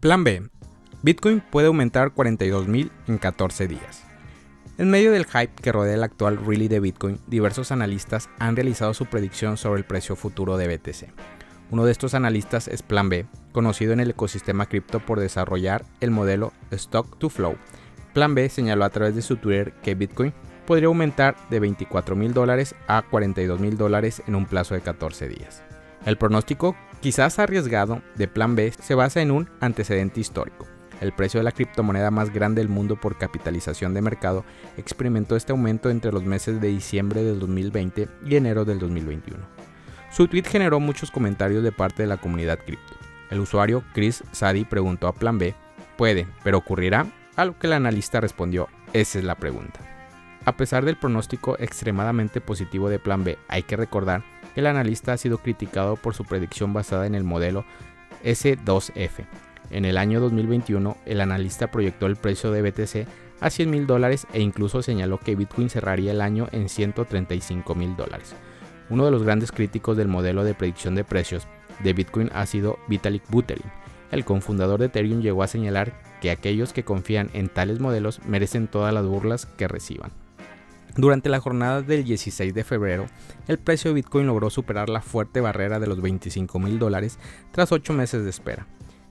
Plan B. Bitcoin puede aumentar 42.000 en 14 días. En medio del hype que rodea el actual rally de Bitcoin, diversos analistas han realizado su predicción sobre el precio futuro de BTC. Uno de estos analistas es Plan B, conocido en el ecosistema cripto por desarrollar el modelo Stock to Flow. Plan B señaló a través de su Twitter que Bitcoin podría aumentar de 24 mil dólares a 42 mil dólares en un plazo de 14 días. El pronóstico, quizás arriesgado, de Plan B se basa en un antecedente histórico. El precio de la criptomoneda más grande del mundo por capitalización de mercado experimentó este aumento entre los meses de diciembre del 2020 y enero del 2021. Su tweet generó muchos comentarios de parte de la comunidad cripto. El usuario Chris Sadi preguntó a Plan B, ¿puede, pero ocurrirá? A lo que el analista respondió, esa es la pregunta. A pesar del pronóstico extremadamente positivo de Plan B, hay que recordar el analista ha sido criticado por su predicción basada en el modelo S2F. En el año 2021, el analista proyectó el precio de BTC a 100 mil dólares e incluso señaló que Bitcoin cerraría el año en 135 mil dólares. Uno de los grandes críticos del modelo de predicción de precios de Bitcoin ha sido Vitalik Buterin. El cofundador de Ethereum llegó a señalar que aquellos que confían en tales modelos merecen todas las burlas que reciban. Durante la jornada del 16 de febrero, el precio de Bitcoin logró superar la fuerte barrera de los 25 mil dólares tras 8 meses de espera.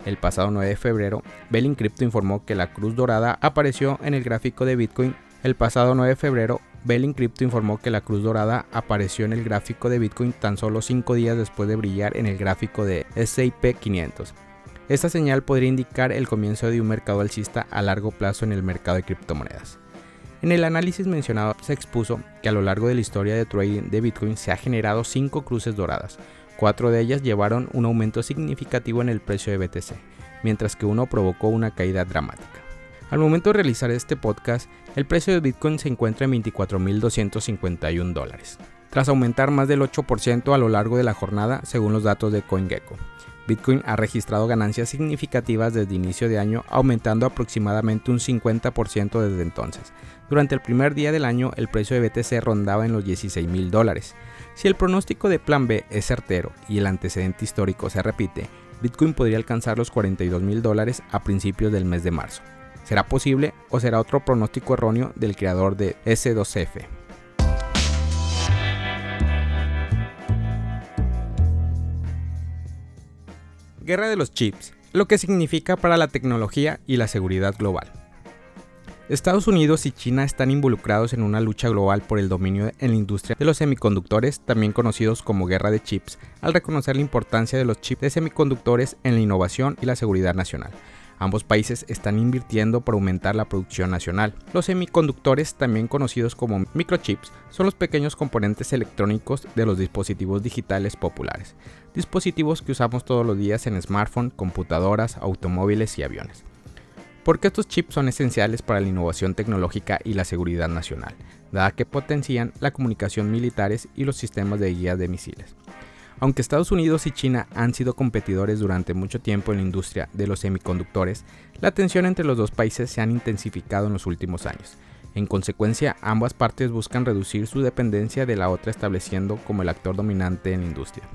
El pasado 9 de febrero, Belling Crypto informó que la cruz dorada apareció en el gráfico de Bitcoin. El pasado 9 de febrero, Belling Crypto informó que la cruz dorada apareció en el gráfico de Bitcoin tan solo 5 días después de brillar en el gráfico de SIP 500. Esta señal podría indicar el comienzo de un mercado alcista a largo plazo en el mercado de criptomonedas. En el análisis mencionado se expuso que a lo largo de la historia de trading de Bitcoin se ha generado 5 cruces doradas, cuatro de ellas llevaron un aumento significativo en el precio de BTC, mientras que uno provocó una caída dramática. Al momento de realizar este podcast, el precio de Bitcoin se encuentra en 24.251 dólares, tras aumentar más del 8% a lo largo de la jornada según los datos de CoinGecko. Bitcoin ha registrado ganancias significativas desde inicio de año, aumentando aproximadamente un 50% desde entonces. Durante el primer día del año, el precio de BTC rondaba en los 16 mil dólares. Si el pronóstico de Plan B es certero y el antecedente histórico se repite, Bitcoin podría alcanzar los 42 mil dólares a principios del mes de marzo. ¿Será posible o será otro pronóstico erróneo del creador de S2F? Guerra de los chips, lo que significa para la tecnología y la seguridad global. Estados Unidos y China están involucrados en una lucha global por el dominio en la industria de los semiconductores, también conocidos como guerra de chips, al reconocer la importancia de los chips de semiconductores en la innovación y la seguridad nacional. Ambos países están invirtiendo para aumentar la producción nacional. Los semiconductores, también conocidos como microchips, son los pequeños componentes electrónicos de los dispositivos digitales populares, dispositivos que usamos todos los días en smartphones, computadoras, automóviles y aviones. Porque estos chips son esenciales para la innovación tecnológica y la seguridad nacional, dada que potencian la comunicación militares y los sistemas de guía de misiles. Aunque Estados Unidos y China han sido competidores durante mucho tiempo en la industria de los semiconductores, la tensión entre los dos países se han intensificado en los últimos años. En consecuencia, ambas partes buscan reducir su dependencia de la otra estableciendo como el actor dominante en la industria.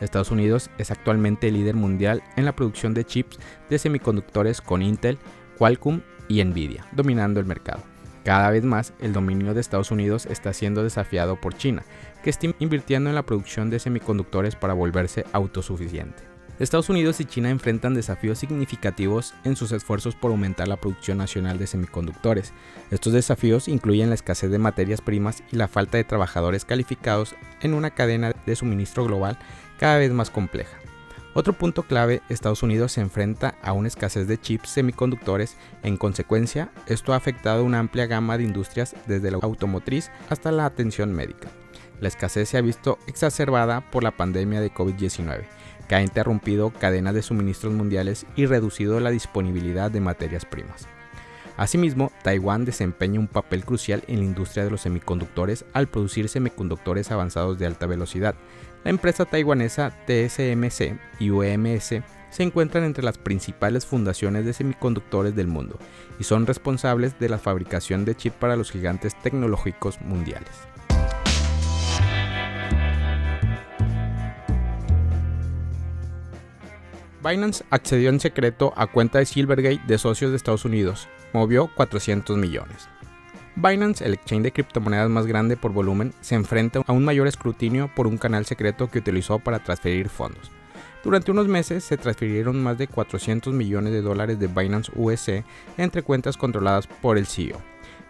Estados Unidos es actualmente el líder mundial en la producción de chips de semiconductores con Intel, Qualcomm y Nvidia, dominando el mercado. Cada vez más, el dominio de Estados Unidos está siendo desafiado por China, que está invirtiendo en la producción de semiconductores para volverse autosuficiente. Estados Unidos y China enfrentan desafíos significativos en sus esfuerzos por aumentar la producción nacional de semiconductores. Estos desafíos incluyen la escasez de materias primas y la falta de trabajadores calificados en una cadena de suministro global cada vez más compleja. Otro punto clave, Estados Unidos se enfrenta a una escasez de chips semiconductores, en consecuencia, esto ha afectado una amplia gama de industrias desde la automotriz hasta la atención médica. La escasez se ha visto exacerbada por la pandemia de COVID-19, que ha interrumpido cadenas de suministros mundiales y reducido la disponibilidad de materias primas. Asimismo, Taiwán desempeña un papel crucial en la industria de los semiconductores al producir semiconductores avanzados de alta velocidad, la empresa taiwanesa TSMC y UMS se encuentran entre las principales fundaciones de semiconductores del mundo y son responsables de la fabricación de chips para los gigantes tecnológicos mundiales. Binance accedió en secreto a cuenta de Silvergate de socios de Estados Unidos, movió 400 millones. Binance, el exchange de criptomonedas más grande por volumen, se enfrenta a un mayor escrutinio por un canal secreto que utilizó para transferir fondos. Durante unos meses se transfirieron más de 400 millones de dólares de Binance USD entre cuentas controladas por el CEO.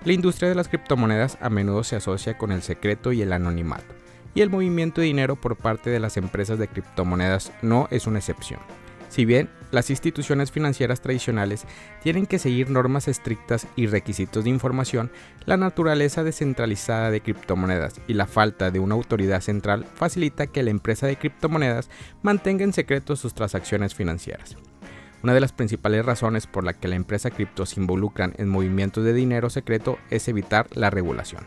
La industria de las criptomonedas a menudo se asocia con el secreto y el anonimato, y el movimiento de dinero por parte de las empresas de criptomonedas no es una excepción. Si bien las instituciones financieras tradicionales tienen que seguir normas estrictas y requisitos de información, la naturaleza descentralizada de criptomonedas y la falta de una autoridad central facilita que la empresa de criptomonedas mantenga en secreto sus transacciones financieras. Una de las principales razones por la que la empresa cripto se involucran en movimientos de dinero secreto es evitar la regulación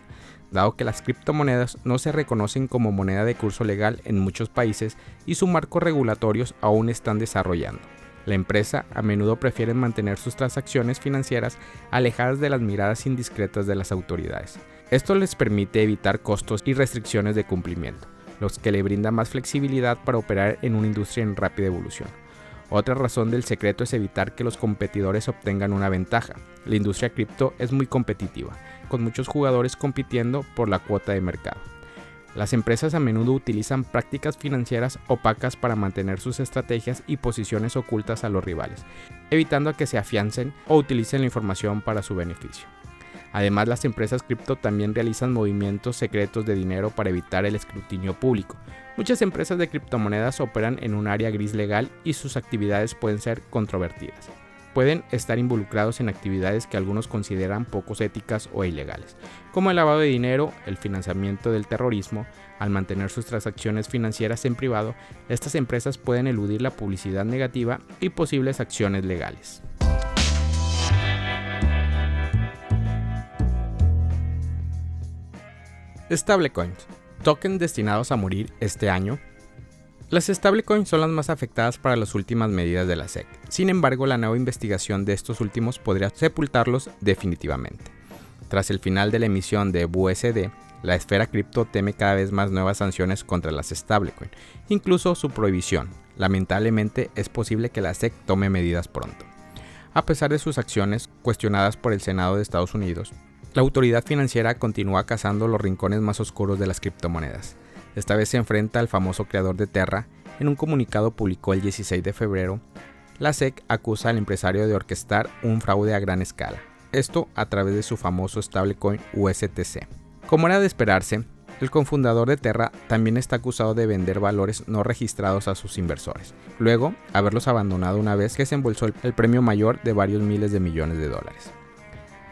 dado que las criptomonedas no se reconocen como moneda de curso legal en muchos países y sus marcos regulatorios aún están desarrollando. La empresa a menudo prefiere mantener sus transacciones financieras alejadas de las miradas indiscretas de las autoridades. Esto les permite evitar costos y restricciones de cumplimiento, los que le brindan más flexibilidad para operar en una industria en rápida evolución. Otra razón del secreto es evitar que los competidores obtengan una ventaja. La industria cripto es muy competitiva con muchos jugadores compitiendo por la cuota de mercado. Las empresas a menudo utilizan prácticas financieras opacas para mantener sus estrategias y posiciones ocultas a los rivales, evitando que se afiancen o utilicen la información para su beneficio. Además, las empresas cripto también realizan movimientos secretos de dinero para evitar el escrutinio público. Muchas empresas de criptomonedas operan en un área gris legal y sus actividades pueden ser controvertidas pueden estar involucrados en actividades que algunos consideran poco éticas o ilegales, como el lavado de dinero, el financiamiento del terrorismo. Al mantener sus transacciones financieras en privado, estas empresas pueden eludir la publicidad negativa y posibles acciones legales. Stablecoins, tokens destinados a morir este año las stablecoins son las más afectadas para las últimas medidas de la SEC. Sin embargo, la nueva investigación de estos últimos podría sepultarlos definitivamente. Tras el final de la emisión de BUSD, la esfera cripto teme cada vez más nuevas sanciones contra las stablecoins, incluso su prohibición. Lamentablemente es posible que la SEC tome medidas pronto. A pesar de sus acciones cuestionadas por el Senado de Estados Unidos, la autoridad financiera continúa cazando los rincones más oscuros de las criptomonedas. Esta vez se enfrenta al famoso creador de Terra. En un comunicado publicado el 16 de febrero, la SEC acusa al empresario de orquestar un fraude a gran escala, esto a través de su famoso stablecoin USTC. Como era de esperarse, el cofundador de Terra también está acusado de vender valores no registrados a sus inversores, luego haberlos abandonado una vez que se embolsó el premio mayor de varios miles de millones de dólares.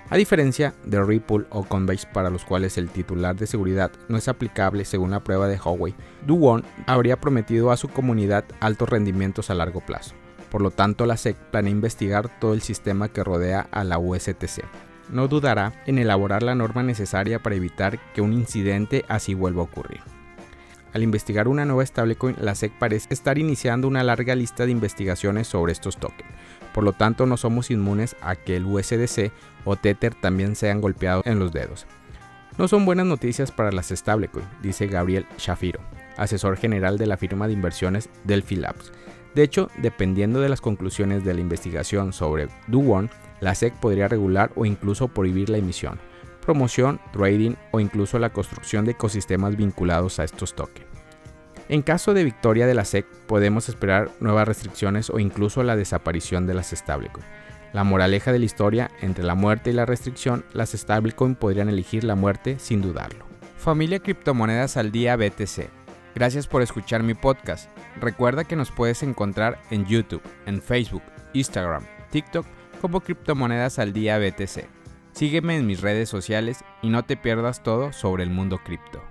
A diferencia de Ripple o Coinbase para los cuales el titular de seguridad no es aplicable según la prueba de Huawei, Duwon habría prometido a su comunidad altos rendimientos a largo plazo. Por lo tanto, la SEC planea investigar todo el sistema que rodea a la USTC. No dudará en elaborar la norma necesaria para evitar que un incidente así vuelva a ocurrir. Al investigar una nueva stablecoin, la SEC parece estar iniciando una larga lista de investigaciones sobre estos tokens por lo tanto, no somos inmunes a que el USDC o Tether también sean golpeados en los dedos. No son buenas noticias para las stablecoin, dice Gabriel Shafiro, asesor general de la firma de inversiones Delphi Labs. De hecho, dependiendo de las conclusiones de la investigación sobre Do la SEC podría regular o incluso prohibir la emisión, promoción, trading o incluso la construcción de ecosistemas vinculados a estos tokens. En caso de victoria de la SEC, podemos esperar nuevas restricciones o incluso la desaparición de las stablecoin. La moraleja de la historia, entre la muerte y la restricción, las stablecoin podrían elegir la muerte sin dudarlo. Familia Criptomonedas al Día BTC. Gracias por escuchar mi podcast. Recuerda que nos puedes encontrar en YouTube, en Facebook, Instagram, TikTok como Criptomonedas al Día BTC. Sígueme en mis redes sociales y no te pierdas todo sobre el mundo cripto.